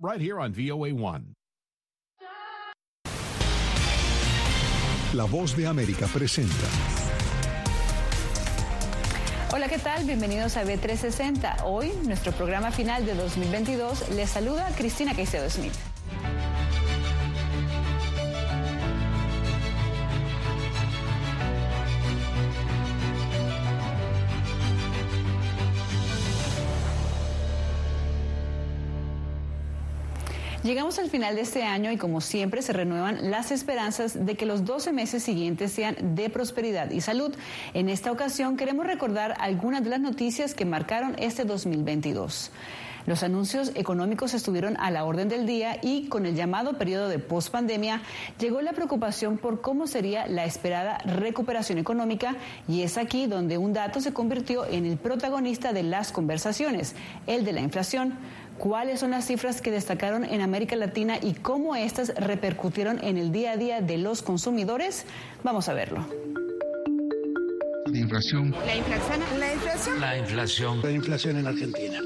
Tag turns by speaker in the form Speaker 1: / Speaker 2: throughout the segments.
Speaker 1: right here on VOA1.
Speaker 2: La voz de América presenta.
Speaker 3: Hola, ¿qué tal? Bienvenidos a B360. Hoy, nuestro programa final de 2022, les saluda Cristina Caicedo Smith. Llegamos al final de este año y como siempre se renuevan las esperanzas de que los 12 meses siguientes sean de prosperidad y salud. En esta ocasión queremos recordar algunas de las noticias que marcaron este 2022. Los anuncios económicos estuvieron a la orden del día y con el llamado periodo de pospandemia llegó la preocupación por cómo sería la esperada recuperación económica y es aquí donde un dato se convirtió en el protagonista de las conversaciones, el de la inflación cuáles son las cifras que destacaron en América Latina y cómo estas repercutieron en el día a día de los consumidores. Vamos a verlo.
Speaker 4: La inflación.
Speaker 5: La inflación.
Speaker 4: La inflación.
Speaker 6: La inflación.
Speaker 4: La inflación en Argentina.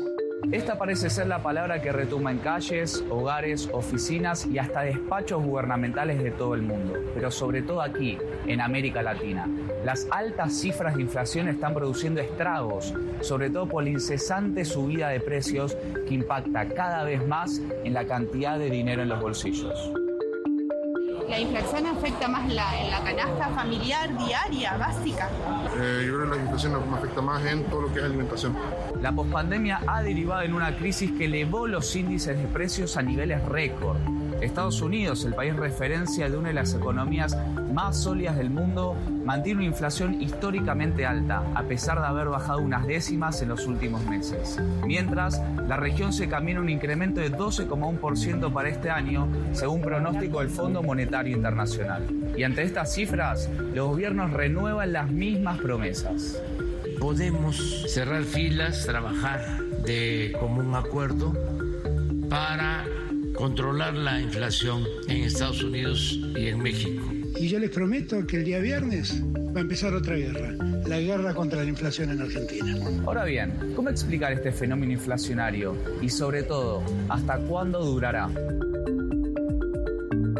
Speaker 7: Esta parece ser la palabra que retumba en calles, hogares, oficinas y hasta despachos gubernamentales de todo el mundo, pero sobre todo aquí, en América Latina. Las altas cifras de inflación están produciendo estragos, sobre todo por la incesante subida de precios que impacta cada vez más en la cantidad de dinero en los bolsillos.
Speaker 5: La inflación afecta más la, en la canasta familiar diaria, básica.
Speaker 8: Eh, yo creo que la inflación afecta más en todo lo que es alimentación.
Speaker 7: La pospandemia ha derivado en una crisis que elevó los índices de precios a niveles récord. Estados Unidos, el país referencia de una de las economías más sólidas del mundo, mantiene una inflación históricamente alta, a pesar de haber bajado unas décimas en los últimos meses. Mientras, la región se camina un incremento de 12,1% para este año, según pronóstico del Fondo Monetario Internacional. Y ante estas cifras, los gobiernos renuevan las mismas promesas.
Speaker 6: Podemos cerrar filas, trabajar de común acuerdo para controlar la inflación en Estados Unidos y en México.
Speaker 4: Y yo les prometo que el día viernes va a empezar otra guerra, la guerra contra la inflación en Argentina.
Speaker 7: Ahora bien, ¿cómo explicar este fenómeno inflacionario? Y sobre todo, ¿hasta cuándo durará?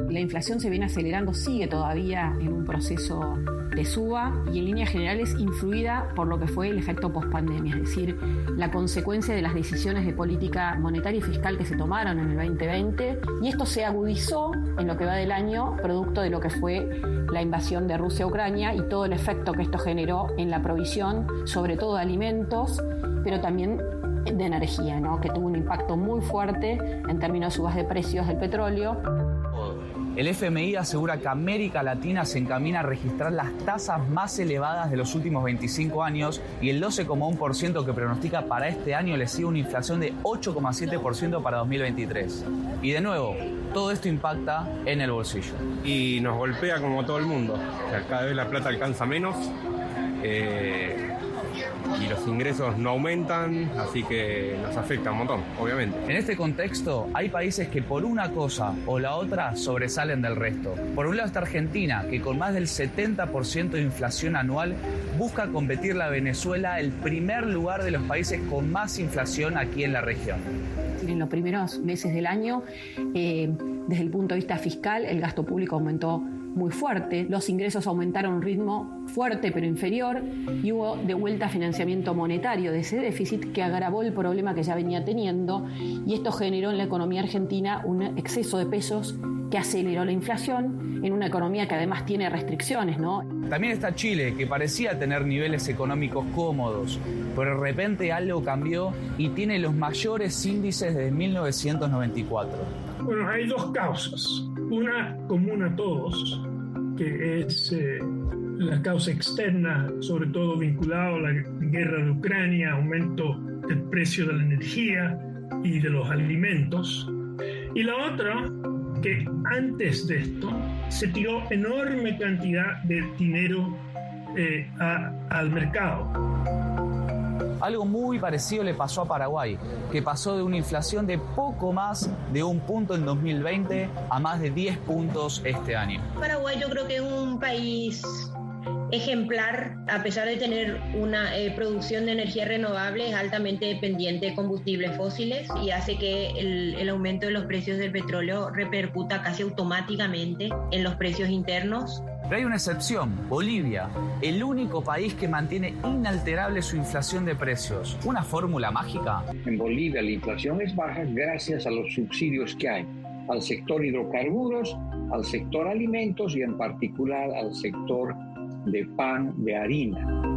Speaker 3: La inflación se viene acelerando, sigue todavía en un proceso de suba y en líneas generales influida por lo que fue el efecto pospandemia, es decir, la consecuencia de las decisiones de política monetaria y fiscal que se tomaron en el 2020 y esto se agudizó en lo que va del año producto de lo que fue la invasión de Rusia a Ucrania y todo el efecto que esto generó en la provisión, sobre todo de alimentos, pero también de energía, ¿no? que tuvo un impacto muy fuerte en términos de subas de precios del petróleo.
Speaker 7: El FMI asegura que América Latina se encamina a registrar las tasas más elevadas de los últimos 25 años y el 12,1% que pronostica para este año le sigue una inflación de 8,7% para 2023. Y de nuevo, todo esto impacta en el bolsillo.
Speaker 9: Y nos golpea como todo el mundo. O cada vez la plata alcanza menos. Eh, y los ingresos no aumentan, así que nos afecta un montón, obviamente.
Speaker 7: En este contexto, hay países que por una cosa o la otra sobresalen del resto. Por un lado está Argentina, que con más del 70% de inflación anual busca competir la Venezuela el primer lugar de los países con más inflación aquí en la región.
Speaker 3: En los primeros meses del año, eh, desde el punto de vista fiscal, el gasto público aumentó muy fuerte, los ingresos aumentaron a un ritmo fuerte pero inferior y hubo de vuelta financiamiento monetario de ese déficit que agravó el problema que ya venía teniendo y esto generó en la economía argentina un exceso de pesos que aceleró la inflación en una economía que además tiene restricciones, ¿no?
Speaker 7: También está Chile, que parecía tener niveles económicos cómodos, pero de repente algo cambió y tiene los mayores índices desde 1994.
Speaker 10: Bueno, hay dos causas. Una común a todos, que es eh, la causa externa, sobre todo vinculada a la guerra de Ucrania, aumento del precio de la energía y de los alimentos. Y la otra, que antes de esto se tiró enorme cantidad de dinero eh, al mercado.
Speaker 7: Algo muy parecido le pasó a Paraguay, que pasó de una inflación de poco más de un punto en 2020 a más de 10 puntos este año.
Speaker 11: Paraguay yo creo que es un país ejemplar, a pesar de tener una eh, producción de energía renovable, es altamente dependiente de combustibles fósiles y hace que el, el, aumento de los precios del petróleo repercuta casi automáticamente en los precios internos.
Speaker 7: Pero hay una excepción, Bolivia, el único país que mantiene inalterable su inflación de precios. ¿Una fórmula mágica?
Speaker 12: En Bolivia la inflación es baja gracias a los subsidios que hay al sector hidrocarburos, al sector alimentos y en particular al sector de pan, de harina.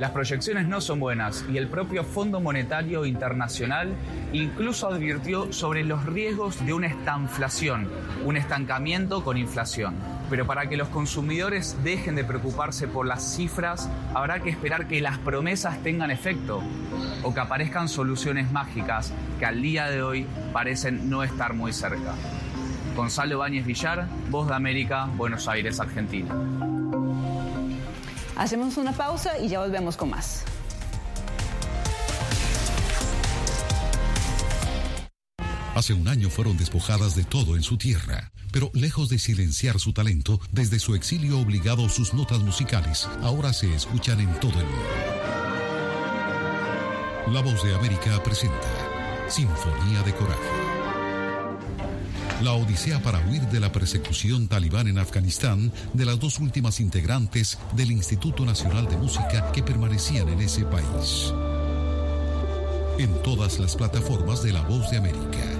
Speaker 7: Las proyecciones no son buenas y el propio Fondo Monetario Internacional incluso advirtió sobre los riesgos de una estanflación, un estancamiento con inflación. Pero para que los consumidores dejen de preocuparse por las cifras, habrá que esperar que las promesas tengan efecto o que aparezcan soluciones mágicas que al día de hoy parecen no estar muy cerca. Gonzalo Báñez Villar, Voz de América, Buenos Aires, Argentina.
Speaker 3: Hacemos una pausa y ya volvemos con más.
Speaker 13: Hace un año fueron despojadas de todo en su tierra, pero lejos de silenciar su talento, desde su exilio obligado sus notas musicales ahora se escuchan en todo el mundo. La voz de América presenta Sinfonía de Coraje. La odisea para huir de la persecución talibán en Afganistán de las dos últimas integrantes del Instituto Nacional de Música que permanecían en ese país. En todas las plataformas de La Voz de América.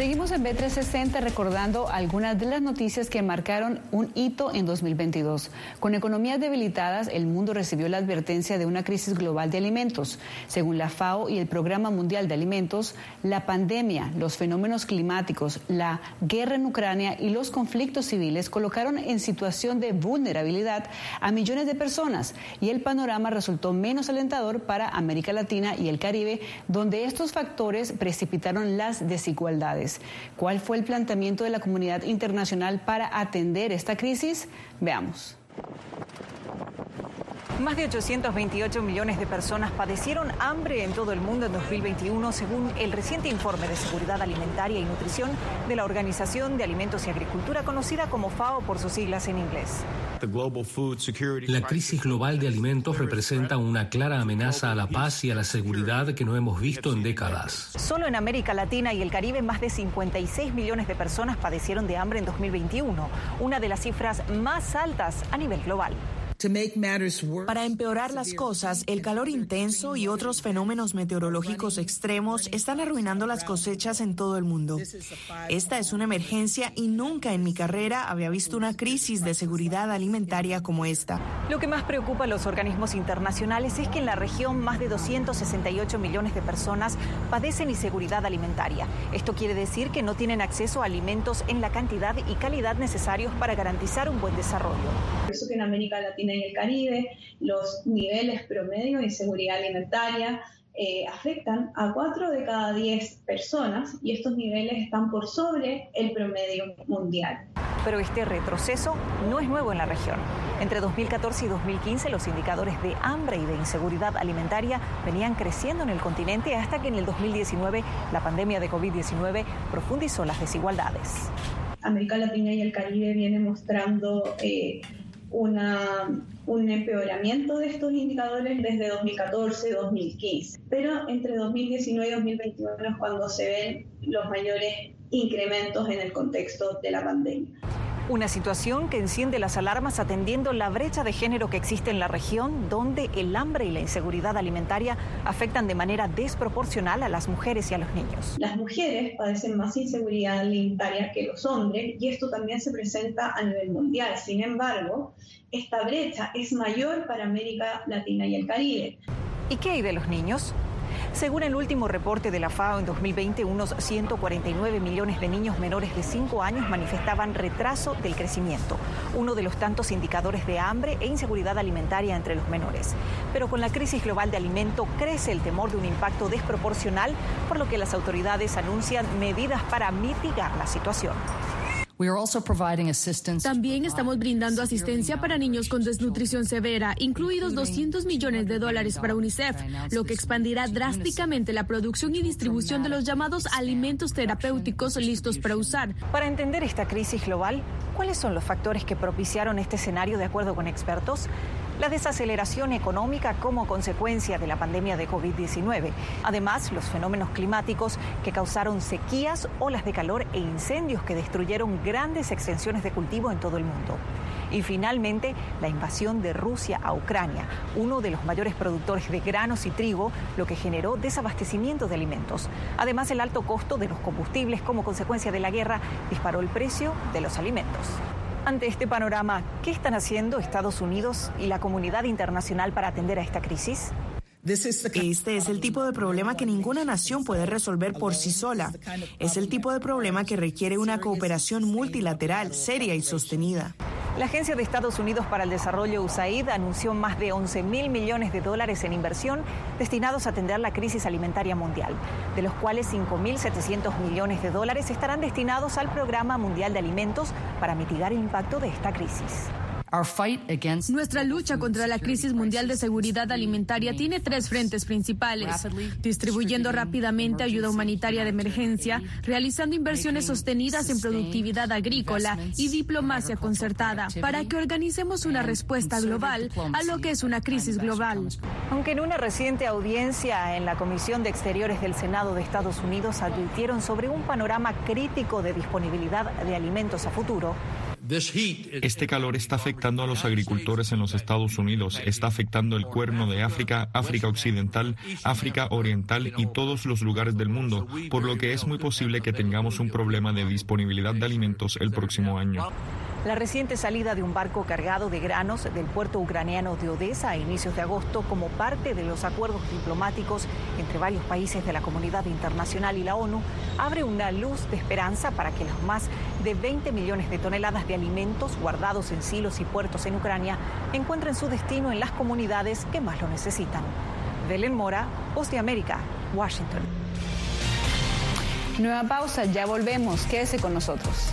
Speaker 3: Seguimos en B360 recordando algunas de las noticias que marcaron un hito en 2022. Con economías debilitadas, el mundo recibió la advertencia de una crisis global de alimentos. Según la FAO y el Programa Mundial de Alimentos, la pandemia, los fenómenos climáticos, la guerra en Ucrania y los conflictos civiles colocaron en situación de vulnerabilidad a millones de personas y el panorama resultó menos alentador para América Latina y el Caribe, donde estos factores precipitaron las desigualdades. ¿Cuál fue el planteamiento de la comunidad internacional para atender esta crisis? Veamos.
Speaker 14: Más de 828 millones de personas padecieron hambre en todo el mundo en 2021, según el reciente informe de seguridad alimentaria y nutrición de la Organización de Alimentos y Agricultura, conocida como FAO por sus siglas en inglés.
Speaker 15: La crisis global de alimentos representa una clara amenaza a la paz y a la seguridad que no hemos visto en décadas.
Speaker 14: Solo en América Latina y el Caribe, más de 56 millones de personas padecieron de hambre en 2021, una de las cifras más altas a nivel global.
Speaker 16: Para empeorar las cosas, el calor intenso y otros fenómenos meteorológicos extremos están arruinando las cosechas en todo el mundo. Esta es una emergencia y nunca en mi carrera había visto una crisis de seguridad alimentaria como esta.
Speaker 14: Lo que más preocupa a los organismos internacionales es que en la región más de 268 millones de personas padecen inseguridad alimentaria. Esto quiere decir que no tienen acceso a alimentos en la cantidad y calidad necesarios para garantizar un buen desarrollo.
Speaker 17: Por eso que en América Latina y el Caribe, los niveles promedio de inseguridad alimentaria
Speaker 18: eh, afectan a 4 de cada 10 personas y estos niveles están por sobre el promedio mundial.
Speaker 14: Pero este retroceso no es nuevo en la región. Entre 2014 y 2015 los indicadores de hambre y de inseguridad alimentaria venían creciendo en el continente hasta que en el 2019 la pandemia de COVID-19 profundizó las desigualdades.
Speaker 18: América Latina y el Caribe vienen mostrando eh, un empeoramiento de estos indicadores desde 2014-2015. Pero entre 2019 y 2021 es cuando se ven los mayores incrementos en el contexto de la pandemia.
Speaker 14: Una situación que enciende las alarmas atendiendo la brecha de género que existe en la región, donde el hambre y la inseguridad alimentaria afectan de manera desproporcional a las mujeres y a los niños.
Speaker 18: Las mujeres padecen más inseguridad alimentaria que los hombres y esto también se presenta a nivel mundial. Sin embargo, esta brecha es mayor para América Latina y el Caribe.
Speaker 14: ¿Y qué hay de los niños? Según el último reporte de la FAO en 2020, unos 149 millones de niños menores de 5 años manifestaban retraso del crecimiento, uno de los tantos indicadores de hambre e inseguridad alimentaria entre los menores. Pero con la crisis global de alimento crece el temor de un impacto desproporcional, por lo que las autoridades anuncian medidas para mitigar la situación.
Speaker 19: También estamos brindando asistencia para niños con desnutrición severa, incluidos 200 millones de dólares para UNICEF, lo que expandirá drásticamente la producción y distribución de los llamados alimentos terapéuticos listos para usar.
Speaker 14: Para entender esta crisis global, ¿cuáles son los factores que propiciaron este escenario de acuerdo con expertos? La desaceleración económica como consecuencia de la pandemia de COVID-19. Además, los fenómenos climáticos que causaron sequías, olas de calor e incendios que destruyeron grandes extensiones de cultivo en todo el mundo. Y finalmente, la invasión de Rusia a Ucrania, uno de los mayores productores de granos y trigo, lo que generó desabastecimiento de alimentos. Además, el alto costo de los combustibles como consecuencia de la guerra disparó el precio de los alimentos. Ante este panorama, ¿qué están haciendo Estados Unidos y la comunidad internacional para atender a esta crisis?
Speaker 16: Este es el tipo de problema que ninguna nación puede resolver por sí sola. Es el tipo de problema que requiere una cooperación multilateral, seria y sostenida.
Speaker 14: La Agencia de Estados Unidos para el Desarrollo USAID anunció más de 11 mil millones de dólares en inversión destinados a atender la crisis alimentaria mundial, de los cuales 5.700 millones de dólares estarán destinados al Programa Mundial de Alimentos para mitigar el impacto de esta crisis.
Speaker 19: Nuestra lucha contra la crisis mundial de seguridad alimentaria tiene tres frentes principales, distribuyendo rápidamente ayuda humanitaria de emergencia, realizando inversiones sostenidas en productividad agrícola y diplomacia concertada para que organicemos una respuesta global a lo que es una crisis global.
Speaker 14: Aunque en una reciente audiencia en la Comisión de Exteriores del Senado de Estados Unidos advirtieron sobre un panorama crítico de disponibilidad de alimentos a futuro,
Speaker 20: este calor está afectando a los agricultores en los Estados Unidos, está afectando el cuerno de África, África Occidental, África Oriental y todos los lugares del mundo, por lo que es muy posible que tengamos un problema de disponibilidad de alimentos el próximo año.
Speaker 14: La reciente salida de un barco cargado de granos del puerto ucraniano de Odessa a inicios de agosto como parte de los acuerdos diplomáticos entre varios países de la comunidad internacional y la ONU abre una luz de esperanza para que los más de 20 millones de toneladas de alimentos guardados en silos y puertos en Ucrania encuentren su destino en las comunidades que más lo necesitan. Belén Mora, Voz de América, Washington.
Speaker 3: Nueva pausa, ya volvemos. Quédese con nosotros.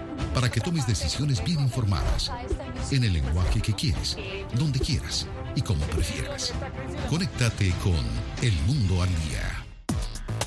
Speaker 13: para que tomes decisiones bien informadas, en el lenguaje que quieres, donde quieras y como prefieras. Conéctate con El Mundo al Día.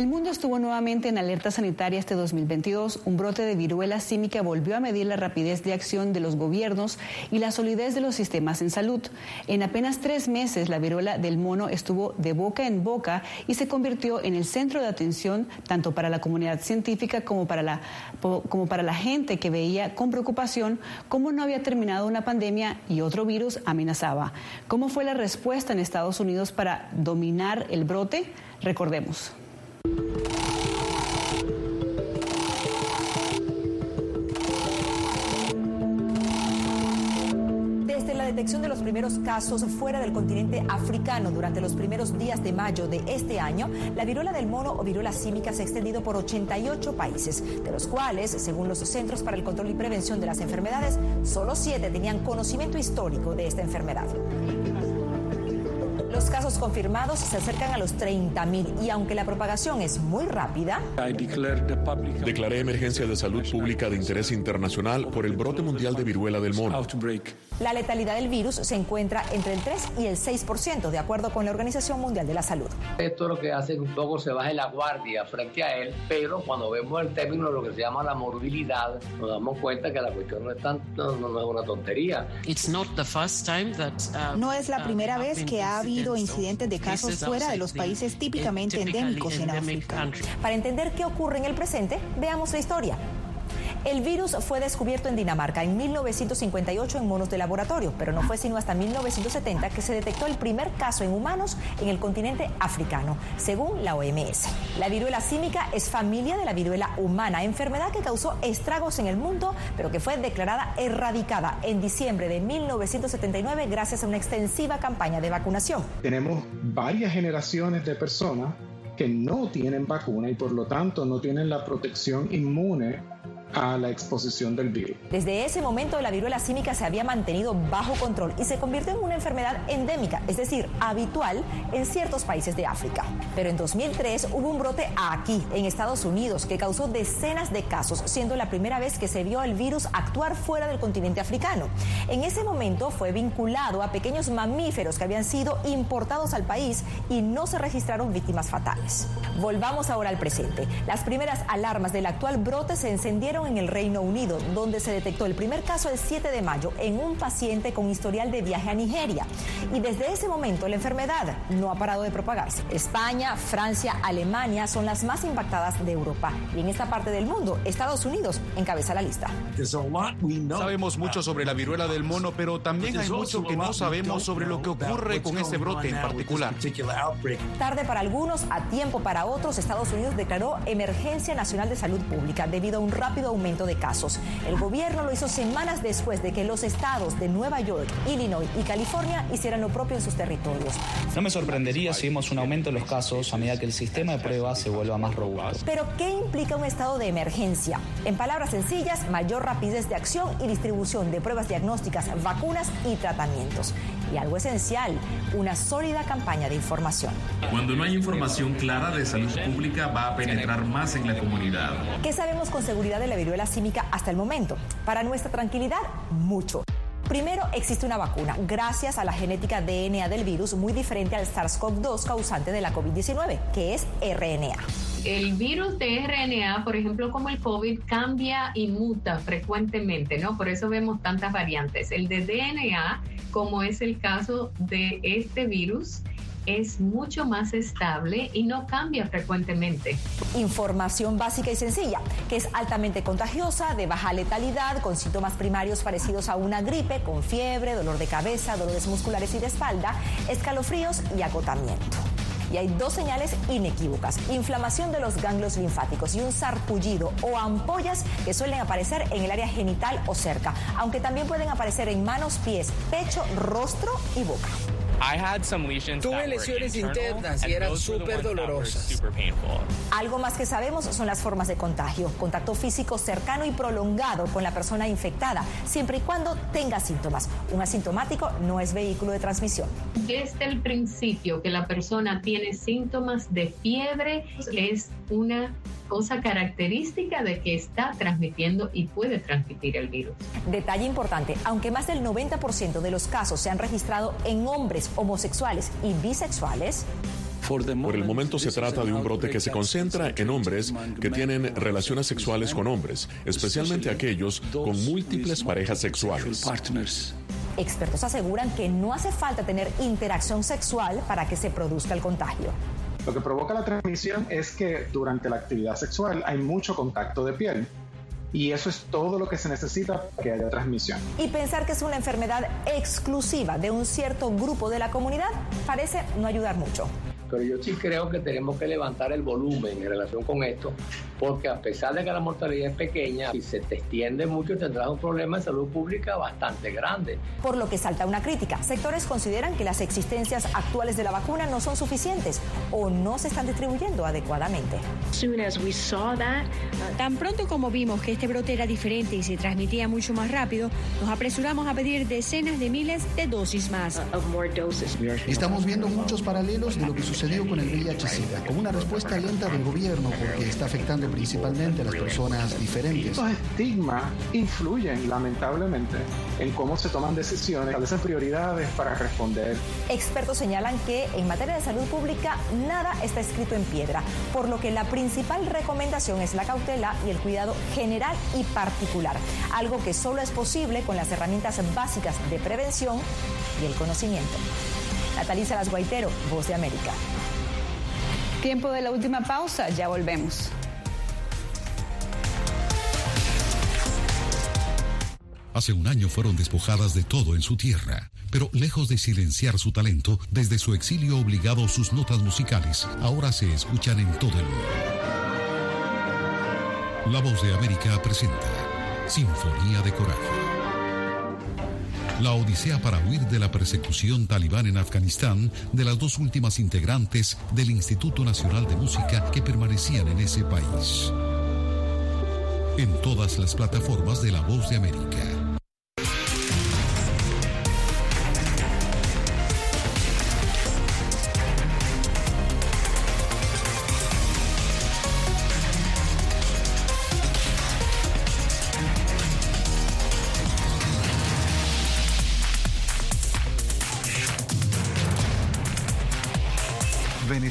Speaker 3: El mundo estuvo nuevamente en alerta sanitaria este 2022. Un brote de viruela símica volvió a medir la rapidez de acción de los gobiernos y la solidez de los sistemas en salud. En apenas tres meses, la viruela del mono estuvo de boca en boca y se convirtió en el centro de atención tanto para la comunidad científica como para la, como para la gente que veía con preocupación cómo no había terminado una pandemia y otro virus amenazaba. ¿Cómo fue la respuesta en Estados Unidos para dominar el brote? Recordemos.
Speaker 21: Detección de los primeros casos fuera del continente africano durante los primeros días de mayo de este año, la viruela del mono o viruela símica se ha extendido por 88 países, de los cuales, según los Centros para el Control y Prevención de las Enfermedades, solo siete tenían conocimiento histórico de esta enfermedad. Los casos confirmados se acercan a los 30.000 y aunque la propagación es muy rápida,
Speaker 22: Declaré emergencia de salud pública de interés internacional por el brote mundial de viruela del mono.
Speaker 21: la letalidad del virus se encuentra entre el 3 y el 6%, de acuerdo con la Organización Mundial de la Salud.
Speaker 23: Esto lo que hace que un poco se baje la guardia frente a él, pero cuando vemos el término de lo que se llama la morbilidad, nos damos cuenta que la cuestión no es, tan, no, no es una tontería.
Speaker 24: No es la primera vez que ha habido incidentes de casos fuera de los países típicamente endémicos en África.
Speaker 21: Para entender qué ocurre en el presente, veamos la historia. El virus fue descubierto en Dinamarca en 1958 en monos de laboratorio, pero no fue sino hasta 1970 que se detectó el primer caso en humanos en el continente africano, según la OMS. La viruela símica es familia de la viruela humana, enfermedad que causó estragos en el mundo, pero que fue declarada erradicada en diciembre de 1979 gracias a una extensiva campaña de vacunación.
Speaker 17: Tenemos varias generaciones de personas que no tienen vacuna y por lo tanto no tienen la protección inmune a la exposición del virus.
Speaker 21: Desde ese momento la viruela símica se había mantenido bajo control y se convirtió en una enfermedad endémica, es decir, habitual en ciertos países de África. Pero en 2003 hubo un brote aquí, en Estados Unidos, que causó decenas de casos, siendo la primera vez que se vio al virus actuar fuera del continente africano. En ese momento fue vinculado a pequeños mamíferos que habían sido importados al país y no se registraron víctimas fatales. Volvamos ahora al presente. Las primeras alarmas del actual brote se encendieron en el Reino Unido, donde se detectó el primer caso el 7 de mayo en un paciente con historial de viaje a Nigeria. Y desde ese momento la enfermedad no ha parado de propagarse. España, Francia, Alemania son las más impactadas de Europa. Y en esta parte del mundo, Estados Unidos encabeza la lista.
Speaker 25: Sabemos mucho sobre la viruela del mono, pero también hay mucho que no sabemos sobre lo que ocurre con este brote en particular.
Speaker 21: Tarde para algunos, a tiempo para otros, Estados Unidos declaró emergencia nacional de salud pública debido a un rápido aumento de casos. El gobierno lo hizo semanas después de que los estados de Nueva York, Illinois y California hicieran lo propio en sus territorios.
Speaker 7: No me sorprendería si vemos un aumento en los casos a medida que el sistema de pruebas se vuelva más robusto.
Speaker 21: Pero, ¿qué implica un estado de emergencia? En palabras sencillas, mayor rapidez de acción y distribución de pruebas diagnósticas, vacunas y tratamientos. Y algo esencial, una sólida campaña de información.
Speaker 26: Cuando no hay información clara de salud pública, va a penetrar más en la comunidad.
Speaker 21: ¿Qué sabemos con seguridad de la viruela símica hasta el momento? Para nuestra tranquilidad, mucho. Primero, existe una vacuna, gracias a la genética DNA del virus muy diferente al SARS-CoV-2 causante de la COVID-19, que es RNA.
Speaker 27: El virus de RNA, por ejemplo, como el COVID, cambia y muta frecuentemente, ¿no? Por eso vemos tantas variantes. El de DNA como es el caso de este virus, es mucho más estable y no cambia frecuentemente.
Speaker 21: Información básica y sencilla, que es altamente contagiosa, de baja letalidad, con síntomas primarios parecidos a una gripe, con fiebre, dolor de cabeza, dolores musculares y de espalda, escalofríos y agotamiento. Y hay dos señales inequívocas, inflamación de los ganglios linfáticos y un sarpullido o ampollas que suelen aparecer en el área genital o cerca, aunque también pueden aparecer en manos, pies, pecho, rostro y boca.
Speaker 28: Tuve lesiones internas y eran súper dolorosas.
Speaker 21: Algo más que sabemos son las formas de contagio. Contacto físico cercano y prolongado con la persona infectada, siempre y cuando tenga síntomas. Un asintomático no es vehículo de transmisión.
Speaker 27: Desde el principio que la persona tiene síntomas de fiebre, es una cosa característica de que está transmitiendo y puede transmitir el virus.
Speaker 21: Detalle importante, aunque más del 90% de los casos se han registrado en hombres homosexuales y bisexuales,
Speaker 22: por el momento se trata de un brote que se concentra en hombres que tienen relaciones sexuales con hombres, especialmente aquellos con múltiples parejas sexuales.
Speaker 21: Expertos aseguran que no hace falta tener interacción sexual para que se produzca el contagio.
Speaker 17: Lo que provoca la transmisión es que durante la actividad sexual hay mucho contacto de piel. Y eso es todo lo que se necesita para que haya transmisión.
Speaker 21: Y pensar que es una enfermedad exclusiva de un cierto grupo de la comunidad parece no ayudar mucho
Speaker 29: pero yo sí creo que tenemos que levantar el volumen en relación con esto, porque a pesar de que la mortalidad es pequeña, si se te extiende mucho tendrás un problema de salud pública bastante grande.
Speaker 21: Por lo que salta una crítica. Sectores consideran que las existencias actuales de la vacuna no son suficientes o no se están distribuyendo adecuadamente.
Speaker 19: Uh, Tan pronto como vimos que este brote era diferente y se transmitía mucho más rápido, nos apresuramos a pedir decenas de miles de dosis más.
Speaker 30: Estamos viendo muchos paralelos de lo que sucede sucedió con el VIH-Sida, con una respuesta lenta del gobierno porque está afectando principalmente a las personas diferentes.
Speaker 17: Estos estigmas influyen lamentablemente en cómo se toman decisiones, establecen prioridades para responder.
Speaker 21: Expertos señalan que en materia de salud pública nada está escrito en piedra, por lo que la principal recomendación es la cautela y el cuidado general y particular, algo que solo es posible con las herramientas básicas de prevención y el conocimiento. Natalisa Las Guaitero, Voz de América.
Speaker 3: Tiempo de la última pausa, ya volvemos.
Speaker 13: Hace un año fueron despojadas de todo en su tierra, pero lejos de silenciar su talento, desde su exilio obligado sus notas musicales ahora se escuchan en todo el mundo. La voz de América presenta Sinfonía de Coraje. La odisea para huir de la persecución talibán en Afganistán de las dos últimas integrantes del Instituto Nacional de Música que permanecían en ese país. En todas las plataformas de La Voz de América.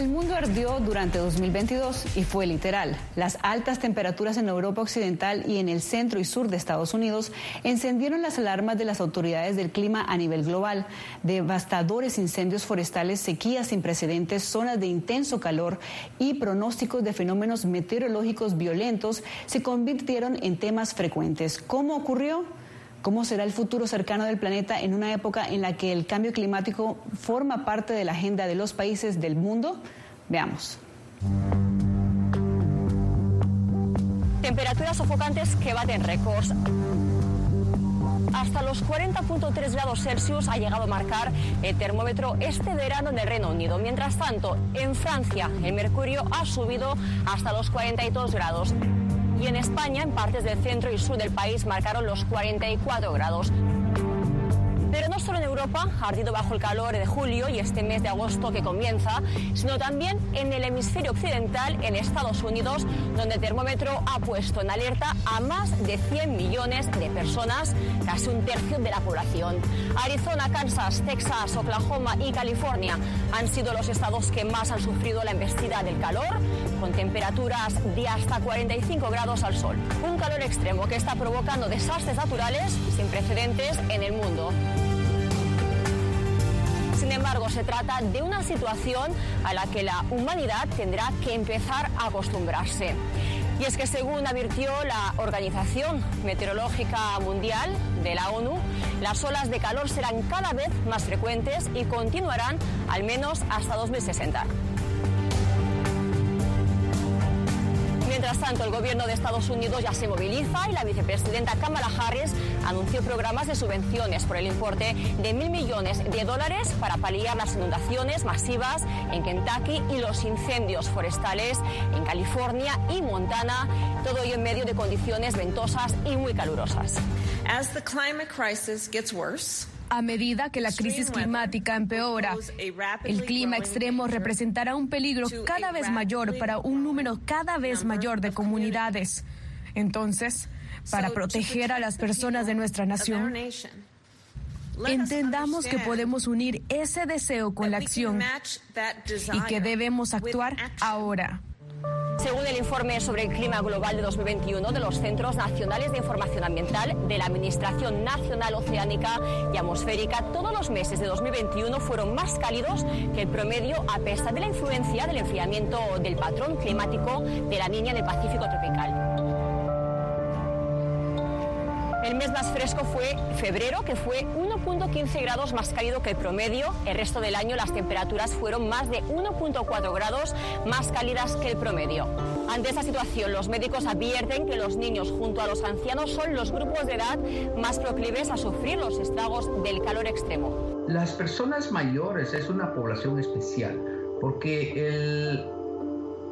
Speaker 3: El mundo ardió durante 2022 y fue literal. Las altas temperaturas en Europa Occidental y en el centro y sur de Estados Unidos encendieron las alarmas de las autoridades del clima a nivel global. Devastadores incendios forestales, sequías sin precedentes, zonas de intenso calor y pronósticos de fenómenos meteorológicos violentos se convirtieron en temas frecuentes. ¿Cómo ocurrió? ¿Cómo será el futuro cercano del planeta en una época en la que el cambio climático forma parte de la agenda de los países del mundo? Veamos.
Speaker 31: Temperaturas sofocantes que baten récords. Hasta los 40.3 grados Celsius ha llegado a marcar el termómetro este verano en el Reino Unido. Mientras tanto, en Francia el mercurio ha subido hasta los 42 grados y en España, en partes del centro y sur del país, marcaron los 44 grados. Pero no solo en Europa, ardido bajo el calor de julio y este mes de agosto que comienza, sino también en el hemisferio occidental, en Estados Unidos, donde el termómetro ha puesto en alerta a más de 100 millones de personas, casi un tercio de la población. Arizona, Kansas, Texas, Oklahoma y California han sido los estados que más han sufrido la embestida del calor, con temperaturas de hasta 45 grados al sol. Un calor extremo que está provocando desastres naturales sin precedentes en el mundo. Sin embargo, se trata de una situación a la que la humanidad tendrá que empezar a acostumbrarse. Y es que según advirtió la Organización Meteorológica Mundial de la ONU, las olas de calor serán cada vez más frecuentes y continuarán al menos hasta 2060. Mientras tanto, el gobierno de Estados Unidos ya se moviliza y la vicepresidenta Kamala Harris anunció programas de subvenciones por el importe de mil millones de dólares para paliar las inundaciones masivas en Kentucky y los incendios forestales en California y Montana, todo ello en medio de condiciones ventosas y muy calurosas.
Speaker 32: As the climate crisis gets worse,
Speaker 19: a medida que la crisis climática empeora, el clima extremo representará un peligro cada vez mayor para un número cada vez mayor de comunidades. Entonces, para proteger a las personas de nuestra nación, entendamos que podemos unir ese deseo con la acción y que debemos actuar ahora.
Speaker 31: Según el informe sobre el clima global de 2021 de los Centros Nacionales de Información Ambiental de la Administración Nacional Oceánica y Atmosférica, todos los meses de 2021 fueron más cálidos que el promedio a pesar de la influencia del enfriamiento del patrón climático de la niña del Pacífico tropical. El mes más fresco fue febrero, que fue 1.15 grados más cálido que el promedio. El resto del año las temperaturas fueron más de 1.4 grados más cálidas que el promedio. Ante esta situación, los médicos advierten que los niños junto a los ancianos son los grupos de edad más proclives a sufrir los estragos del calor extremo.
Speaker 29: Las personas mayores es una población especial porque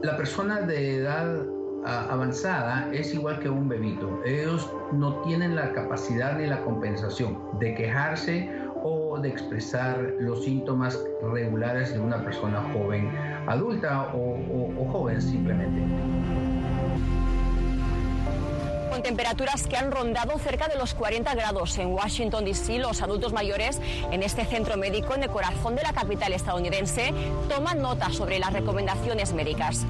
Speaker 29: la persona de edad avanzada es igual que un bebito. Ellos no tienen la capacidad ni la compensación de quejarse o de expresar los síntomas regulares de una persona joven, adulta o, joven simplemente
Speaker 31: con temperaturas que han rondado cerca de los 40 grados en Washington, D.C., los adultos mayores en este centro médico en el corazón de la capital estadounidense toman nota sobre las recomendaciones médicas.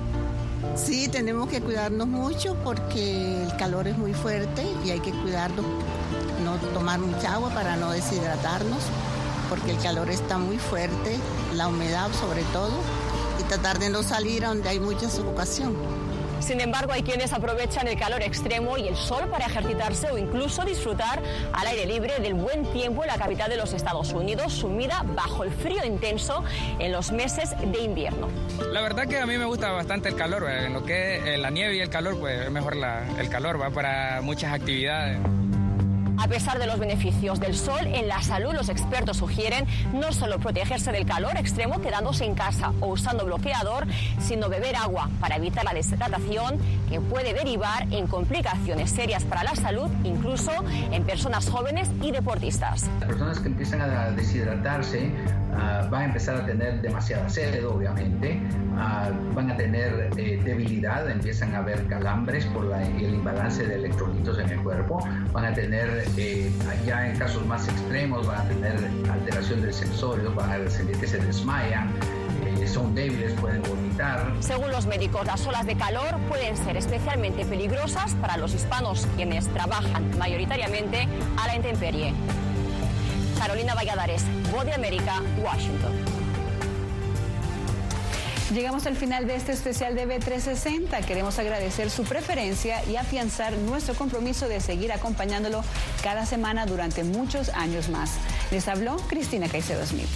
Speaker 33: Sí, tenemos que cuidarnos mucho porque el calor es muy fuerte y hay que cuidarnos, no tomar mucha agua para no deshidratarnos, porque el calor está muy fuerte, la humedad sobre todo, y tratar de no salir a donde hay mucha sofocación.
Speaker 31: Sin embargo, hay quienes aprovechan el calor extremo y el sol para ejercitarse o incluso disfrutar al aire libre del buen tiempo en la capital de los Estados Unidos, sumida bajo el frío intenso en los meses de invierno.
Speaker 34: La verdad que a mí me gusta bastante el calor, en lo que es eh, la nieve y el calor, pues es mejor el calor, va para muchas actividades.
Speaker 31: A pesar de los beneficios del sol en la salud, los expertos sugieren no solo protegerse del calor extremo quedándose en casa o usando bloqueador, sino beber agua para evitar la deshidratación que puede derivar en complicaciones serias para la salud, incluso en personas jóvenes y deportistas.
Speaker 29: Las personas que empiezan a deshidratarse uh, van a empezar a tener demasiada sed, obviamente, uh, van a tener eh, debilidad, empiezan a haber calambres por la, el imbalance de electrolitos en el cuerpo, van a tener, eh, ya en casos más extremos, van a tener alteración del sensorio, van a sentir que se desmayan, eh, son débiles pueden vomitar.
Speaker 31: Según los médicos, las olas de calor pueden ser especialmente peligrosas para los hispanos, quienes trabajan mayoritariamente a la intemperie. Carolina Valladares, Voz de América, Washington.
Speaker 3: Llegamos al final de este especial de B360. Queremos agradecer su preferencia y afianzar nuestro compromiso de seguir acompañándolo cada semana durante muchos años más. Les habló Cristina Caicedo Smith.